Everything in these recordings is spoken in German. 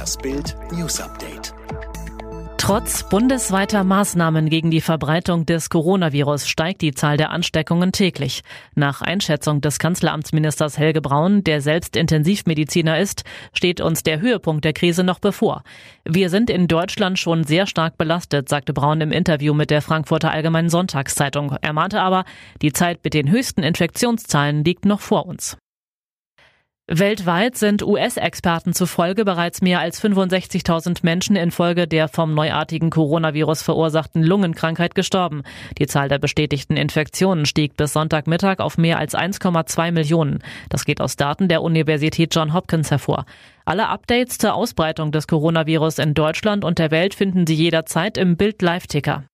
Das Bild News Update. Trotz bundesweiter Maßnahmen gegen die Verbreitung des Coronavirus steigt die Zahl der Ansteckungen täglich. Nach Einschätzung des Kanzleramtsministers Helge Braun, der selbst Intensivmediziner ist, steht uns der Höhepunkt der Krise noch bevor. Wir sind in Deutschland schon sehr stark belastet, sagte Braun im Interview mit der Frankfurter Allgemeinen Sonntagszeitung. Er mahnte aber, die Zeit mit den höchsten Infektionszahlen liegt noch vor uns. Weltweit sind US-Experten zufolge bereits mehr als 65.000 Menschen infolge der vom neuartigen Coronavirus verursachten Lungenkrankheit gestorben. Die Zahl der bestätigten Infektionen stieg bis Sonntagmittag auf mehr als 1,2 Millionen. Das geht aus Daten der Universität John Hopkins hervor. Alle Updates zur Ausbreitung des Coronavirus in Deutschland und der Welt finden Sie jederzeit im Bild Live-Ticker.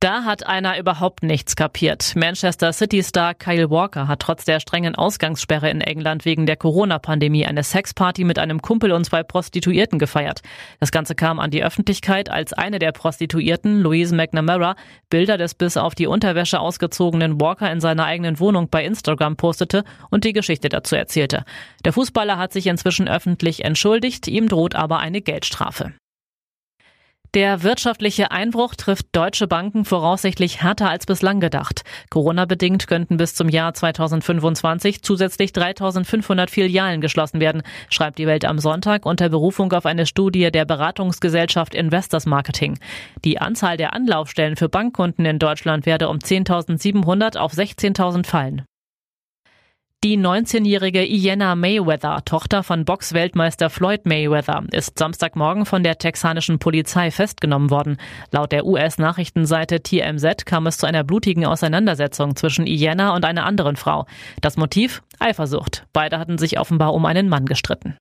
Da hat einer überhaupt nichts kapiert. Manchester City-Star Kyle Walker hat trotz der strengen Ausgangssperre in England wegen der Corona-Pandemie eine Sexparty mit einem Kumpel und zwei Prostituierten gefeiert. Das Ganze kam an die Öffentlichkeit, als eine der Prostituierten, Louise McNamara, Bilder des bis auf die Unterwäsche ausgezogenen Walker in seiner eigenen Wohnung bei Instagram postete und die Geschichte dazu erzählte. Der Fußballer hat sich inzwischen öffentlich entschuldigt, ihm droht aber eine Geldstrafe. Der wirtschaftliche Einbruch trifft deutsche Banken voraussichtlich härter als bislang gedacht. Corona-bedingt könnten bis zum Jahr 2025 zusätzlich 3500 Filialen geschlossen werden, schreibt die Welt am Sonntag unter Berufung auf eine Studie der Beratungsgesellschaft Investors Marketing. Die Anzahl der Anlaufstellen für Bankkunden in Deutschland werde um 10.700 auf 16.000 fallen. Die 19-jährige Iena Mayweather, Tochter von Boxweltmeister Floyd Mayweather, ist Samstagmorgen von der texanischen Polizei festgenommen worden. Laut der US-Nachrichtenseite TMZ kam es zu einer blutigen Auseinandersetzung zwischen Iena und einer anderen Frau. Das Motiv? Eifersucht. Beide hatten sich offenbar um einen Mann gestritten.